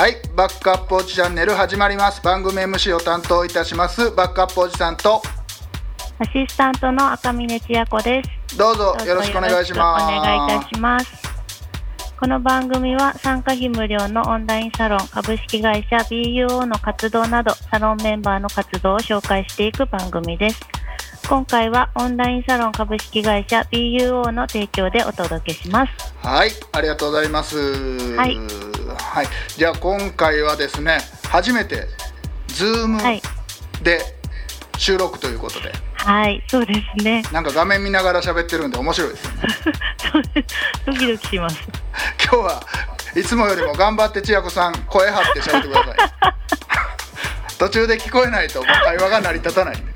はいバックアップおじチャンネル始まります。番組 MC を担当いたしますバックアップおじさんとアシスタントの赤嶺千也子です。どうぞよろしくお願いします。お願いいたします。この番組は参加費無料のオンラインサロン株式会社 BUO の活動などサロンメンバーの活動を紹介していく番組です。今回はオンラインサロン株式会社 BUO の提供でお届けします。はいありがとうございます。はいはい、じゃあ今回はですね初めて Zoom はい。で収録ということで、はいそうですね。なんか画面見ながら喋ってるんで面白いですよね。ドキドキします。今日はいつもよりも頑張って千夜子さん声張って喋ってください。途中で聞こえないと会話が成り立たないんで。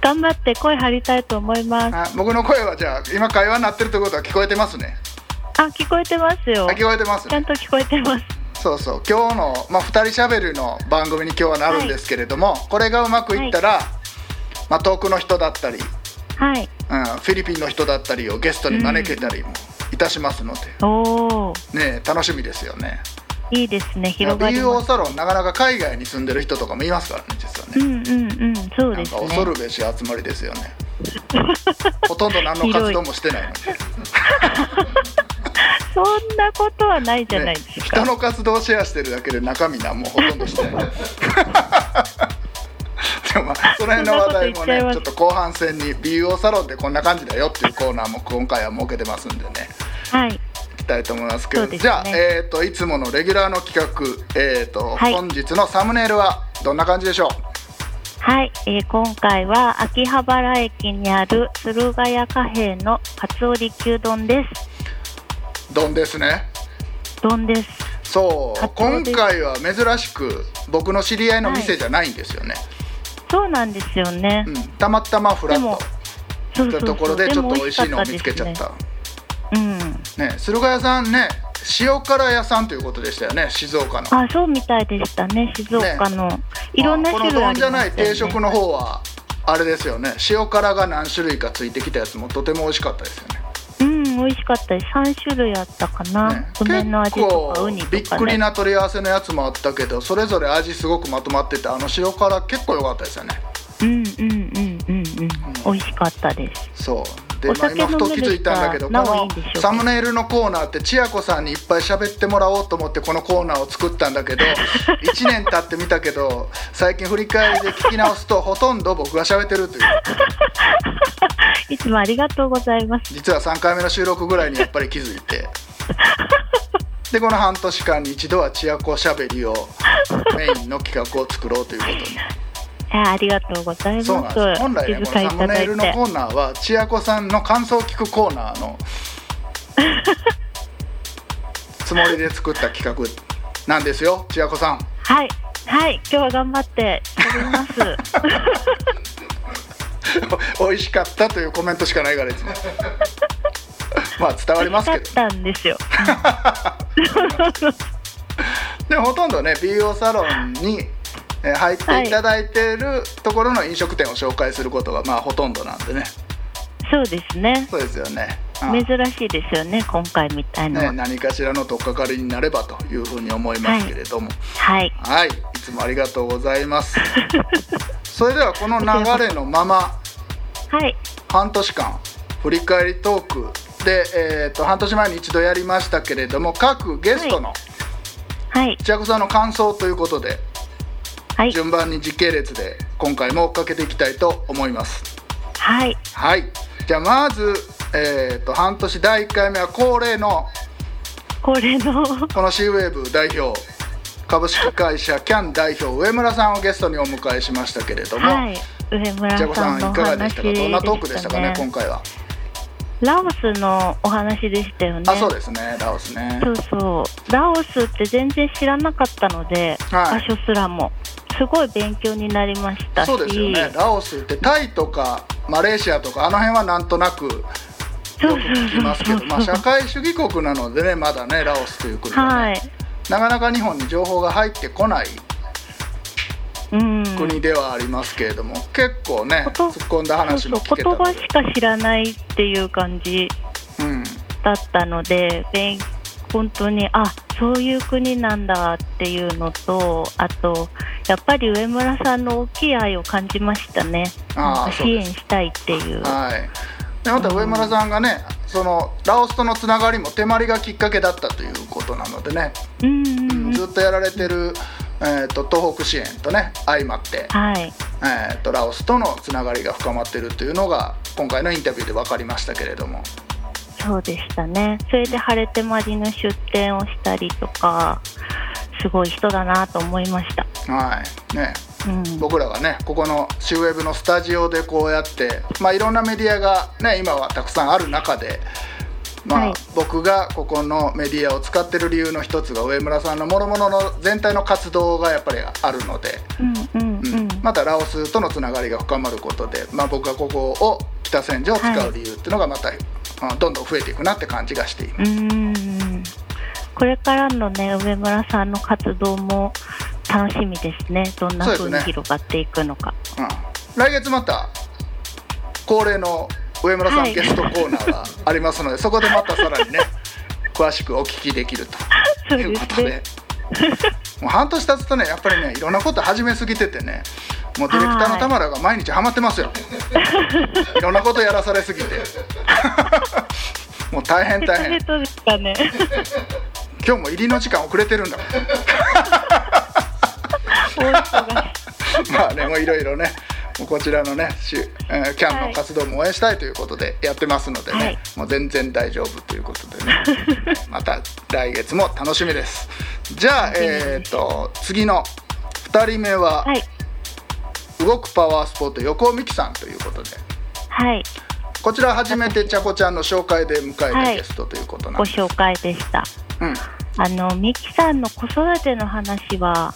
頑張って声張りたいと思います。あ僕の声はじゃあ今会話になってるってことは聞こえてますねあ聞こえてますよ。あ聞こえてますね。ちゃんと聞こえてます。そうそう。今日の、まあ、2人しゃべるの番組に今日はなるんですけれども、これがうまくいったら、まあ、遠くの人だったり、はい。うん、フィリピンの人だったりをゲストに招けたりもいたしますので、おおね楽しみですよね。いいですね広がりす。サロンなかなか海外に住んでる人とかもいますからね実はね、うんうんうんそうなんですね。か恐るべし集まりですよね。ほとんど何の活動もしてないのに、そんなことはないじゃないねですか、人の活動をシェアしてるだけで中身なんもほとんどしてない。でもまあその辺の話題もねちょっと後半戦に BUO サロンってこんな感じだよっていうコーナーも今回は設けてますんでね。はい。いきたいと思いますけど。ね。じゃあ、えー、といつものレギュラーの企画、えーとはい。本日のサムネイルはどんな感じでしょう？はい、えー今回は秋葉原駅にある駿河屋貨幣のカツオリ牛丼です丼ですね。丼です。そう。今回は珍しく僕の知り合いの店じゃないんですよね、そうなんですよね、うん、たまたまフラッでもとそうそう。そう来たところでちょっと美味しいのを見つけちゃった。ですねね駿河屋さんね塩辛屋さんということでしたよね静岡の。うんあそうみたいでしたね静岡の、いろんな種類ありまこの丼じゃない定食の方はあれですよね。塩辛が何種類かついてきたやつもとても美味しかったですよねうん美味しかったです。3種類あったかな、ね。梅の味とかウニとかね。びっくりな取り合わせのやつもあったけどそれぞれ味すごくまとまっててあの塩辛結構良かったですよね。うんうんうんうん。うん。美味しかったです。そうで、おまあ、今ふと気づいたんだけどこのサムネイルのコーナーって千夜子さんにいっぱい喋ってもらおうと思ってこのコーナーを作ったんだけど 1年経ってみたけど最近振り返りで聞き直すとほとんど僕が喋ってるという。いつもありがとうございます。実は3回目の収録ぐらいにやっぱり気づいて。でこの半年間に一度は千夜子しゃべりをメインの企画を作ろうということにえありがとうございます。本来ねこのサムネイルのコーナーは千夜子さんの感想を聞くコーナーの つもりで作った企画なんですよ。千夜子さん。はい。はい。今日は頑張って喋ります。美味しかったというコメントしかないからですね。まあ伝わりますけど。たんですよ。でもほとんどね BO サロンにえー入っていただいているところの飲食店を紹介することがまあほとんどなんでね。そうですね。そうですよね。うん。珍しいですよね今回みたいなのねは、何かしらの取っかかりになればというふうに思いますけれども。はい。はい、い、つもありがとうございます。それではこの流れのままはい。半年間振り返りトークで、えー、と半年前に一度やりましたけれども各ゲストのはい。千子さんの感想ということではい。順番に時系列で今回も追っかけていきたいと思います。はい。はい。じゃあまず、えー、と半年第1回目は恒例のこれの。この C ウェーブ代表株式会社キャン代表上村さんをゲストにお迎えしましたけれども、はい。上村さんのおかがで話したか？どんなトークでしたかねね。今回は。ラオスのお話でしたよね。あそうですね。ラオスね。そうそう。ラオスって全然知らなかったので、はい。場所すらもすごい勉強になりましたし。そうですよね。ラオスってタイとかマレーシアとかあの辺はなんとなくよくそう聞きますけど、まあ、社会主義国なのでねまだねラオスという国はね、はい。なかなか日本に情報が入ってこないうん。国ではありますけれども、結構ね突っ込んだ話も聞そうそうけたので言葉しか知らないっていう感じうん。だったので勉本当にあそういう国なんだっていうのとあとやっぱり上村さんの大きい愛を感じましたね。支援したいっていう。はい。でまた上村さんがね、そのラオスとのつながりも手まりがきっかけだったということなのでね、うんうんうん。ずっとやられてる、えー、と東北支援とね相まって、はい。えー、とラオスとのつながりが深まってるというのが今回のインタビューで分かりましたけれどもそうでしたね。それで晴れてまりの出店をしたりとかすごい人だなと思いました、はい。ね。うん、僕らがねここのシュウェブのスタジオでこうやって、まあ、いろんなメディアがね今はたくさんある中で、まあはい。僕がここのメディアを使ってる理由の一つが上村さんの諸々の全体の活動がやっぱりあるので、うんうんうん。うん。またラオスとのつながりが深まることで、まあ、僕がここを北千住を使う理由っていうのがまた、うんどんどん増えていくなって感じがしています。うんこれからのね上村さんの活動も楽しみですね。どんな風にそうですね広がっていくのか、うん。来月また恒例の上村さんはい。ゲストコーナーがありますので、そこでまたさらにね詳しくお聞きできるということで。もう半年経つとねやっぱりねいろんなこと始めすぎててねもうディレクターの田村が毎日ハマってますよ。いろんなことやらされすぎて。もう大変大変。ね。今日も入りの時間遅れてるんだまあねもういろいろねこちらのねえーキャンの活動も応援したいということでやってますのでね、はい。もう全然大丈夫ということでね。また来月も楽しみです。じゃあえっ、と次の2人目は、はい動くパワースポット横尾美希さんということで。はい。こちら初めてちゃこちゃんの紹介で迎えたはいゲストということなんです、ご紹介でした。うん。あのミキさんの子育ての話は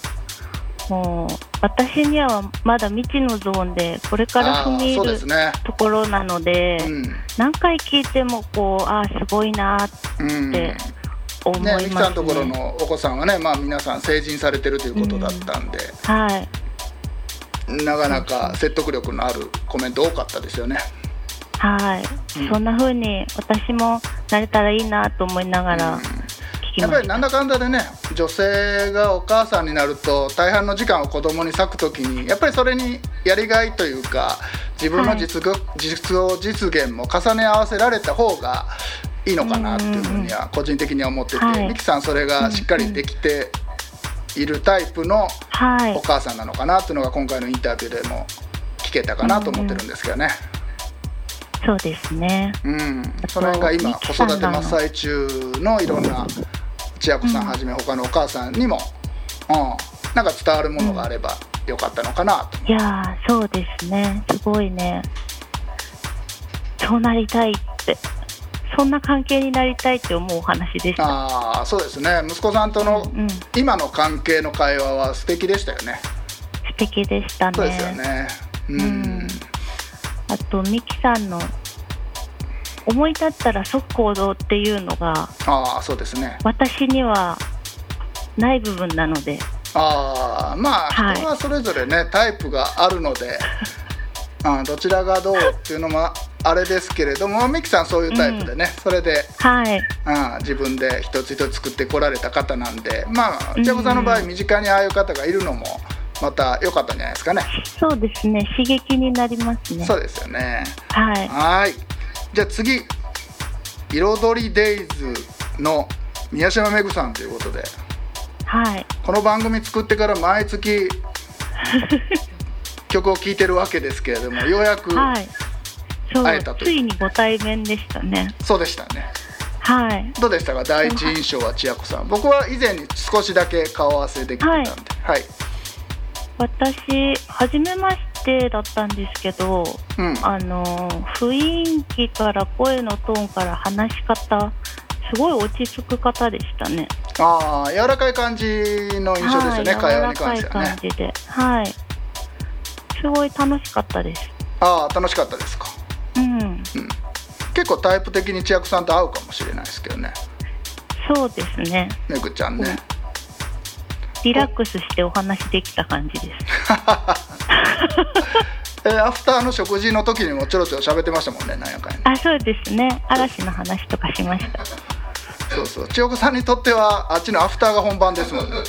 もう私にはまだ未知のゾーンでこれから踏み入るね。ところなのでうん。何回聞いてもこうあーすごいなーっうんて思いね、ますね。ミキさんのところのお子さんはね、まあ、皆さん成人されてるということだったんで、はいなかなか説得力のあるコメント多かったですよね。はい、うん。そんな風に私もなれたらいいなと思いながらうん。やっぱりなんだかんだでね女性がお母さんになると大半の時間を子供に割くときにやっぱりそれにやりがいというか自分の実業,、実業実現も重ね合わせられた方がいいのかなっていうふうには個人的には思ってて、はい。ミキさんそれがしっかりできているタイプのはい。お母さんなのかなっていうのが今回のインタビューでも聞けたかなと思ってるんですけどね。そうですね。うん、その辺が今子育て真っ最中のいろんな千秋子さんはじめ他のお母さんにも、うん、なんか伝わるものがあればよかったのかなと、いやーそうですね。すごいね。そうなりたいってそんな関係になりたいって思うお話でした。ああそうですね。息子さんとの今の関係の会話は素敵でしたよね。敵でしたね。そうですよね。うん、うん。あとミキさんの思い立ったら即行動っていうのがああそうですね。私にはない部分なので。ああまあはい。人はそれぞれねタイプがあるので、うん、どちらがどうっていうのもあれですけれどもミキさんそういうタイプでね、それではい。うん、自分で一つ一つ作ってこられた方なんでまあうん千子さんの場合身近にああいう方がいるのもまた良かったんじゃないですかね。そうですね。刺激になりますね。そうですよね。はい。はい。じゃあ次「彩りデイズ」の宮島めぐさんということではい。この番組作ってから毎月曲を聴いてるわけですけれどもようやく はい会えたとついにご対面でしたね。そうでしたね。はい。どうでしたか？第一印象は千秋子さん。僕は以前に少しだけ顔合わせできてたんで。はい、私初めましてだったんですけどうん、あの雰囲気から声のトーンから話し方すごい落ち着く方でしたね。ああ柔らかい感じの印象ですよね、はい、会話に柔らかい関してはね。感じで。はい。すごい楽しかったです。ああ楽しかったですか、うん。うん、結構タイプ的に千秋さんと合うかもしれないですけどね。そうですね。めぐちゃんね、リラックスしてお話できた感じです。えーアフターの食事の時にもちょろちょろ喋ってましたもんねなんやかんやね。あそうですね。嵐の話とかしました。そうそう。千代子さんにとってはあっちのアフターが本番ですもんね。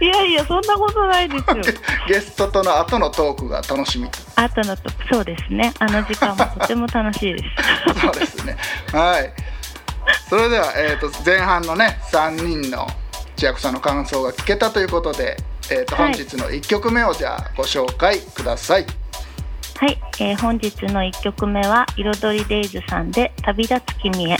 いやいやそんなことないですよ。ゲストとの後のトークが楽しみ後のとそうですね。あの時間もとても楽しいです。そうですね。はい。それでは、えー、と前半のね3人の千秋さんの感想が聞けたということで、えー、とはい。本日の1曲目をじゃあご紹介ください、はい、えー本日の1曲目は「彩りデイズ」さんで「旅立つ君へ」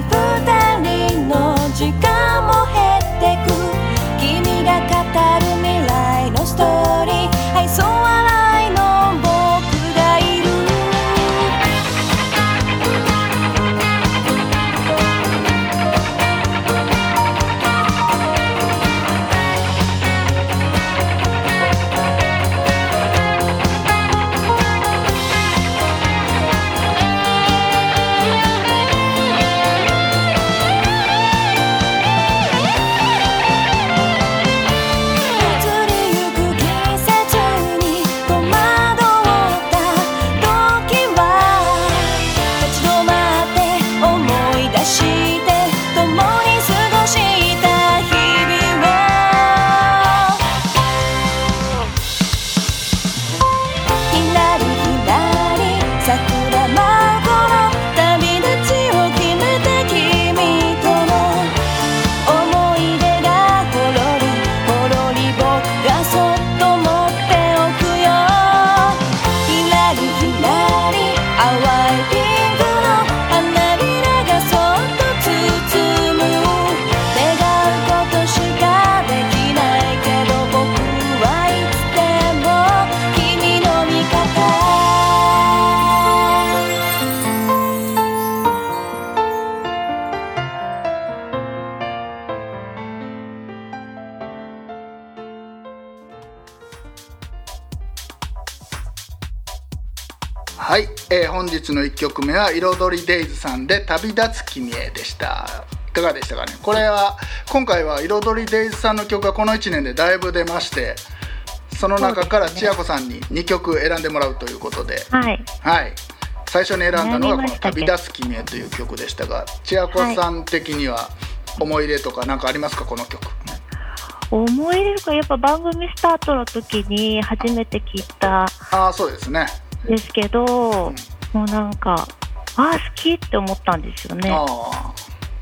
た日の1曲目は「彩りデイズ」さんで「旅立つ君へ」でした。いかがでしたかね？これは今回は彩りデイズさんの曲がこの1年でだいぶ出ましてその中から千秋子さんに2曲選んでもらうということで。はい。はい。最初に選んだのがこの「悩みましたけ旅立つ君へ」という曲でしたが千秋子さん的には思い入れとか何かありますか？この曲。思い入れるかやっぱ番組スタートの時に初めて聞いたああそうですね。ですけど、もうなんかあー好きって思ったんですよね。あ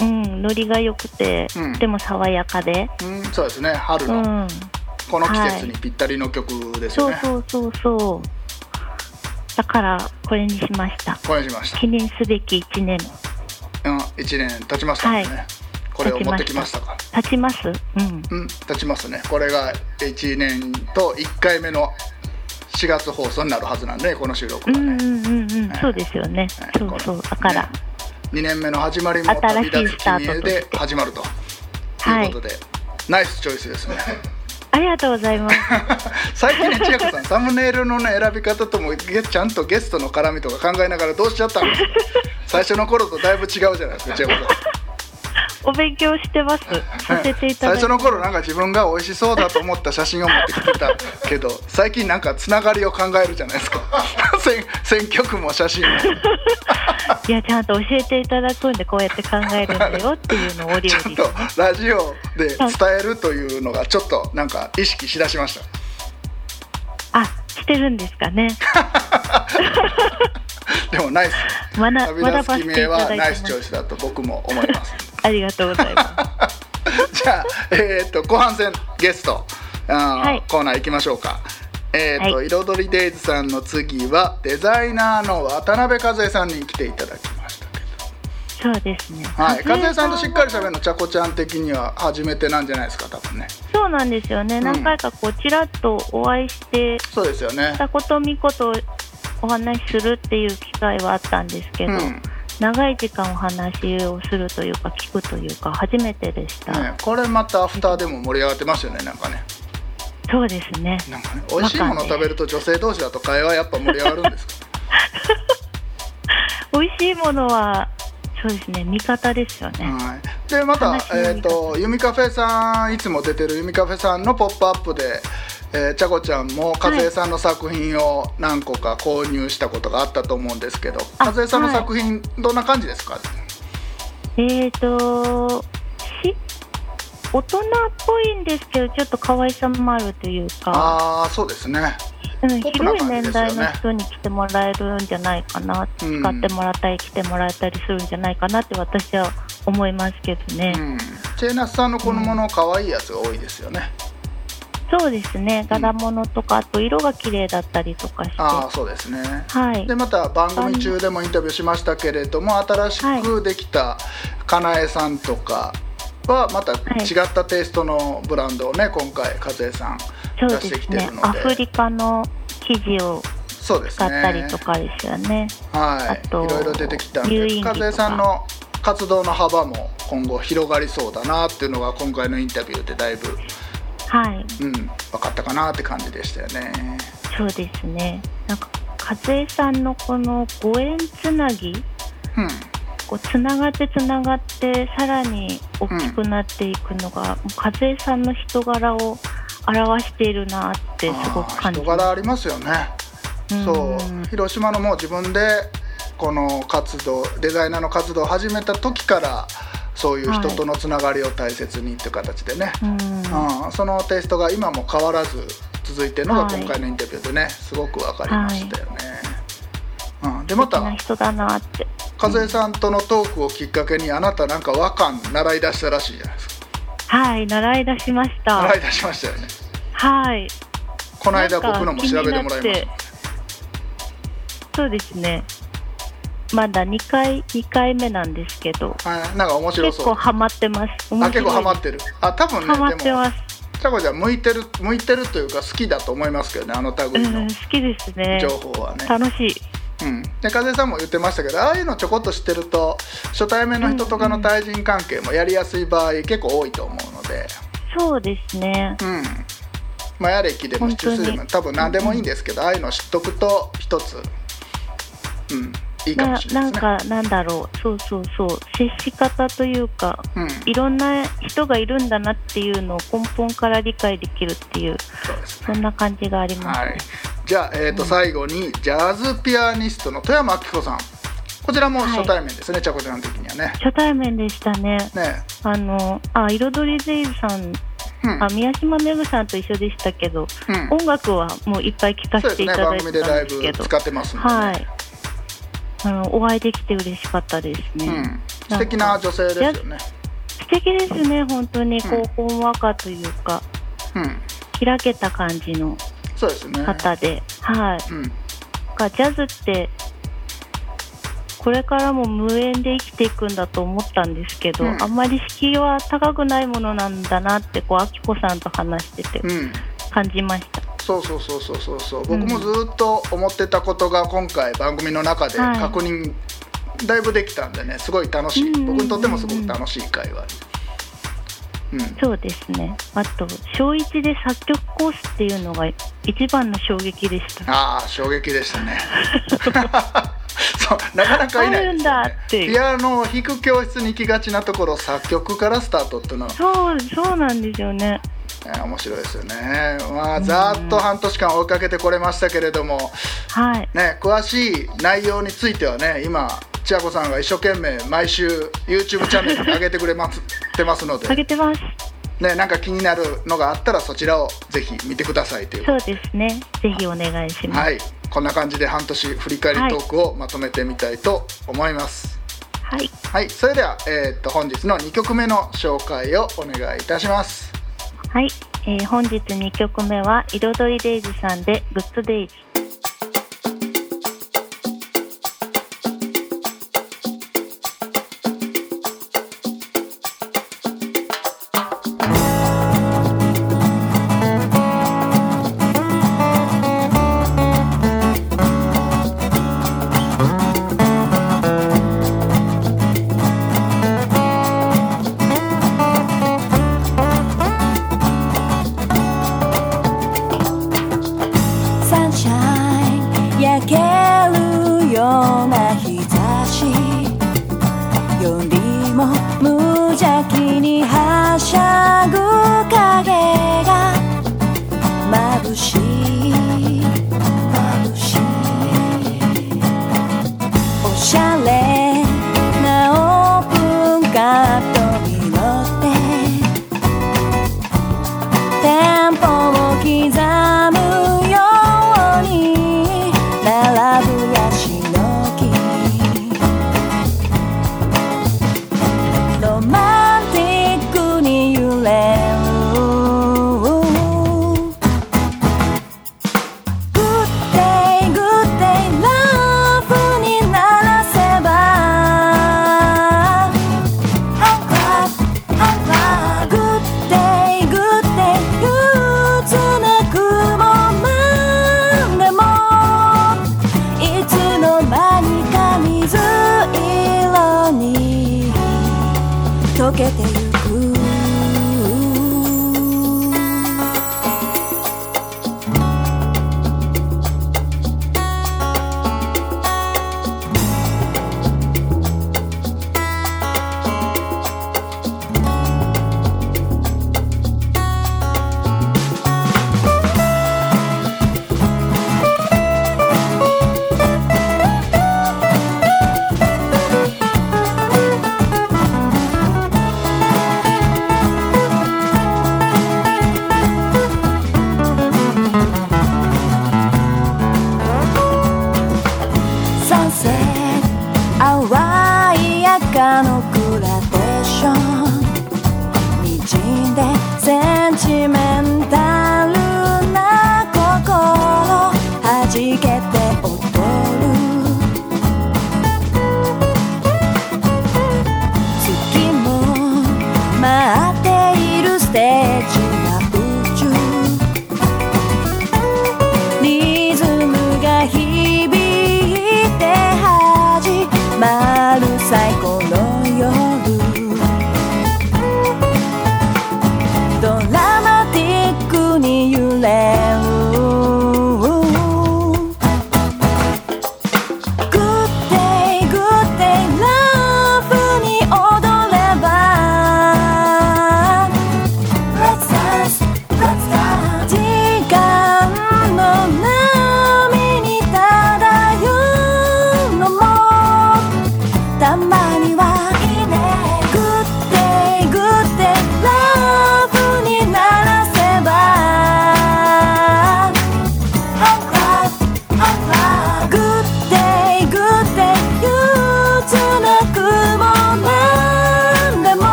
うんノリが良くて、うん。でも爽やかで。あうんそうですね春のうん。この季節にぴったりの曲ですよね、そうそうそうそだからこれにしました。これにしました。記念すべき1年。うん1年経ちましたね、はい。これを持ってきましたか。経ちます。うん。うん経ちますね。これが1年と1回目の4月放送になるはずなんでこの収録がね、うんうんうんそうですよね。はいそうそうだから、ね2年目の始まりも新しい。旅立つスタート君へで始まると。はい。いうことで、ナイスチョイスですね。ありがとうございます。最近ね千秋さんサムネイルのね選び方ともゲちゃんとゲストの絡みとか考えながらどうしちゃったんですか？最初の頃とだいぶ違うじゃないですか千秋さんお勉強してます。させていただいて。最初の頃なんか自分が美味しそうだと思った写真を持ってきてたけど 最近なんかつながりを考えるじゃないですか。選選曲も写真も。いやちゃんと教えていただくんでこうやって考えるんだよっていうのをお料ちゃん理とラジオで伝えるというのがちょっとなんか意識しだしました。あしてるんですかね。でもナイス。学ばせていはただいてます。ナイスチョイスだと僕も思いますありがとうございます。じゃあ、えー、と後半戦ゲストあー、はい。コーナー行きましょうか。えーとはい。彩りデイズさんの次はデザイナーの渡辺和恵さんに来ていただきましたけそうですね。ど、はい、和恵さんとしっかりさ喋るのちゃこちゃん的には初めてなんじゃないですか多分ね。そうなんですよね、ん。何回かこうちらっとお会いしてそうですよね。ことみことお話しするっていう機会はあったんですけど、うん長い時間お話をするというか聞くというか初めてでした、ね、これまたアフターでも盛り上がってますよねなんかね。そうですね。なんかね美味しいもの食べると女性同士だと会話やっぱ盛り上がるんですか？美味しいものはそうですね味方ですよね、はい、でまたえー、見方。とユミカフェさんいつも出てるユミカフェさんの「ポップアップで、えー、ちゃこちゃんも和江さんの作品を何個か購入したことがあったと思うんですけど、あ和江さんの作品、どんな感じですか？えーとし大人っぽいんですけどちょっと可愛さもあるというか、ああそうですね。うん、広い年代の人に来てもらえるんじゃないかな、うん使ってもらったり来てもらえたりするんじゃないかなって私は思いますけどね、うん。チェーナスさんのこのもの可愛いやつが多いですよね、そうですね。柄物とかあと色が綺麗だったりとかして。ああそうですね。はい。でまた番組中でもインタビューしましたけれども新しくできたかなえさんとかはまた違ったテイストのブランドをね今回和江さん出してきてるので。アフリカの生地をそうです使ったりねとかですよね。はい。あといろいろ出てきたんで和江さんの活動の幅も今後広がりそうだなっていうのが今回のインタビューでだいぶ、はい。うん、分かったかなって感じでしたよね。そうですね。なんか和江さんのこのご縁つなぎうん。こうつながってつながってさらに大きくなっていくのが、もう和江さんの人柄を表しているなってすごく感じ人柄ありますよね。そう。広島のもう自分でこの活動デザイナーの活動を始めた時からそういう人とのつながりを大切にっていう形でね、うん。うん。そのテイストが今も変わらず続いてるのがはい。今回のインタビューでねすごく分かりましたよね。うん、でまたな人だなって。和江さんとのトークをきっかけにあなたなんか和漢習い出したらしいじゃないですか。はい習い出しました。習い出しましたよね。はい。この間僕のも調べてもらいま気になってそうですねまだ2回2回目なんですけど。すはい。なんか面白そう。結構ハマってます。面あ結構ハマっってる？あ多分ねハマっでもてます。ちゃこちゃん向いてる向いてるというか好きだと思いますけどねあの類の。うん好きですね。情報はね、楽しい。うん、で風さんも言ってましたけどああいうのちょこっと知ってると初対面の人とかの対人関係もやりやすい場合結構多いと思うので。そうですね。うん。まあや歴でも出世でも本多分何でもいいんですけどああいうの知っとくと一つ。うんいいかもなしれなですね。ないんかなんだろう。そうそうそう。接し方というかうん。いろんな人がいるんだなっていうのを根本から理解できるっていうそね。そんな感じがあります、はい、じゃあ、えーと最後にジャズピアニストの富山明子さん。こちらも初対面ですね、ちゃこちゃん的にはね。初対面でしたね。ね。あのあ彩りゼイズさんうん。あ宮島めぐさんと一緒でしたけどうん。音楽はもういっぱい聴かせていただいてたんですけど。ぶ使ってますね。はいあのお会いできて嬉しかったですね、うん、素敵な女性ですよね。素敵ですね本当に。こううほんわかというか。うん。開けた感じのそうですね。方で、はい。うん。かジャズってこれからも無縁で生きていくんだと思ったんですけど、うん。あんまり敷居は高くないものなんだなってこうあきこさんと話しててうん。感じました。そうそうそうそうそうそう。うん僕もずっと思ってたことが今回番組の中ではい。確認だいぶできたんでねすごい楽しい。うんうんうんうん。僕にとってもすごく楽しい会話うん。そうですね。あと小一で作曲コースっていうのが一番の衝撃でした。ああ衝撃でしたね。そうなかなかいないピアノを弾く教室に行きがちなところ作曲からスタートっていうのは、そうそうなんですよね。ね面白いですよねまあざーっと半年間追いかけてこれましたけれどもはい。ね詳しい内容についてはね今千秋子さんが一生懸命毎週 YouTube チャンネルに上げてくれますってますのであげてます。ね、なんか気になるのがあったらそちらをぜひ見てくださいというそうですね。ぜひお願いします。はいこんな感じで半年振り返りトークをまとめてみたいと思いますはい。はい、それでは、えー、と本日の2曲目の紹介をお願いいたしますはい、えー本日2曲目は彩りデイズさんでグッドデイズ。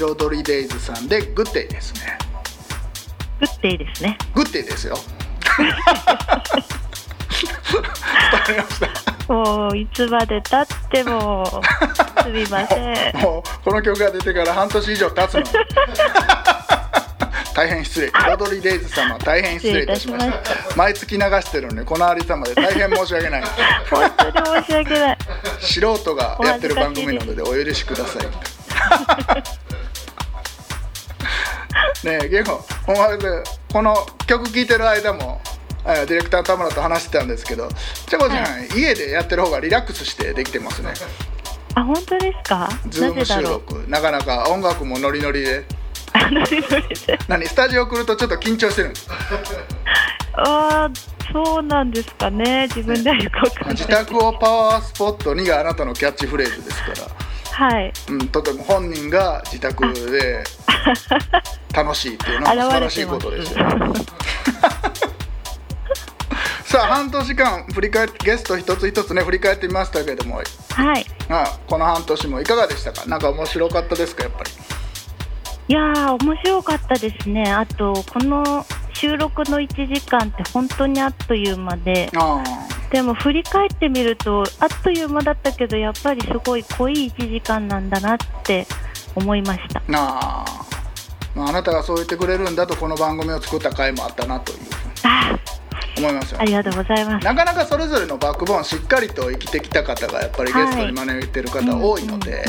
彩りデイズ」さんで「グッデイ」ですね。グッデイですね。グッデイですよ。伝 わりました。もういつまで経ってもすみません。もうこの曲が出てから半年以上経つの。大変失礼。彩りデイズ様大変失礼いたしました。毎月流してるのにこのありさまで大変申し訳ない。本当に申し訳ない。素人がやってる番組なのでお許しくださいねえゲコほんまでこの曲聴いてる間もえーディレクターの田村と話してたんですけどちゃこちゃん、は家でやってる方がリラックスしてできてますね。あ、本当ですか？ Zoom 収録。なかなか音楽もノリノリで。あノリノリで。何スタジオ来るとちょっと緊張してるんです。あーそうなんですかね。自分ではよくわかんない。自宅をパワースポットにがあなたのキャッチフレーズですから、はい。うん、とても本人が自宅で楽しいっていうのは素晴らしいことですよ。さあ半年間振り返ってゲスト一つ一つね振り返ってみましたけども。はい。あこの半年もいかがでしたか？なんか面白かったですかやっぱり？いやー面白かったですね。あとこの収録の1時間って本当にあっという間で、あでも振り返ってみるとあっという間だったけどやっぱりすごい濃い1時間なんだなって思いました。あ。まああなたがそう言ってくれるんだとこの番組を作った回もあったなという。ふうにあ思いますよ。ありがとうございます。なかなかそれぞれのバックボーンしっかりと生きてきた方がやっぱりゲストに招いてる方多いので、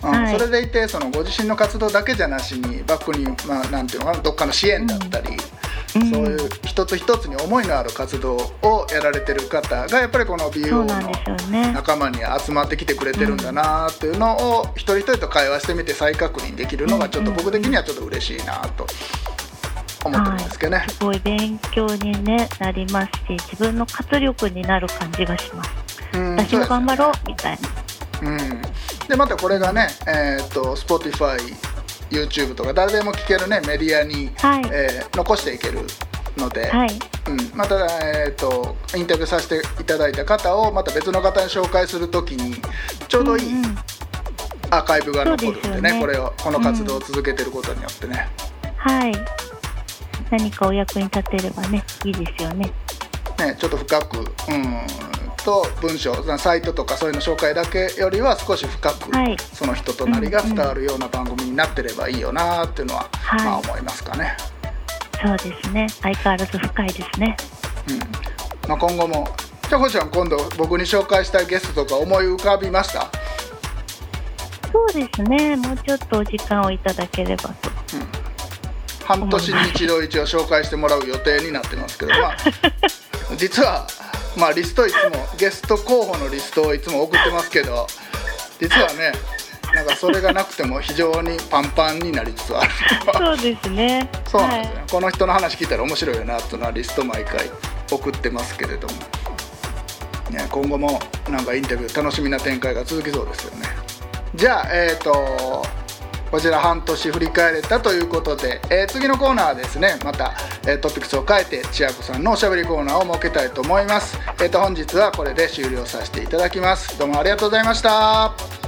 それでいてそのご自身の活動だけじゃなしにバックに、まあ、なんていうのかなどっかの支援だったり、うんそういう一つ一つに思いのある活動をやられてる方がやっぱりこのなんの。仲間に集まってきてくれてるんだなっていうのを一人一人と会話してみて再確認できるのがちょっと僕的にはちょっと嬉しいなと思ってるんですけどね。はい、すごい勉強に、ね、なりますし自分の活力になる感じがします。うん私も頑張ろうみたいな。うん、でまたこれがね、えー、と Spotify、YouTube とか誰でも聞けるねメディアに、はい。えー残していけるので、はい。うん、また、えー、とインタビューさせていただいた方をまた別の方に紹介するときにちょうどいいうんうん。アーカイブが残るんでね,、これをこの活動を続けてることによってね、はい。何かお役に立てればね、いいですよね。ねちょっと深くうんと文章サイトとかそういうの紹介だけよりは少し深く、はいその人となりが伝わるような番組になってればいいよなっていうのは、はいまあ思いますかね。そうですね。相変わらず深いですね。うんまあ、今後もちゃこちゃん今度僕に紹介したいゲストとか思い浮かびました、そうですね。もうちょっとお時間をいただければと。半年に一度一応紹介してもらう予定になってますけど、まあ、実は、まあ、リストいつもゲスト候補のリストをいつも送ってますけど実はねなんかそれがなくても非常にパンパンになりつつあるそうですね。そうなんですよ、はい。ねこの人の話聞いたら面白いよなっていうのはリスト毎回送ってますけれども、ね、今後もなんかインタビュー楽しみな展開が続きそうですよね。じゃあえっ、とこちら半年振り返れたということで、えー次のコーナーはですねまた、えートピックスを変えて千秋子さんのおしゃべりコーナーを設けたいと思います。えっ、と本日はこれで終了させていただきます。どうもありがとうございました。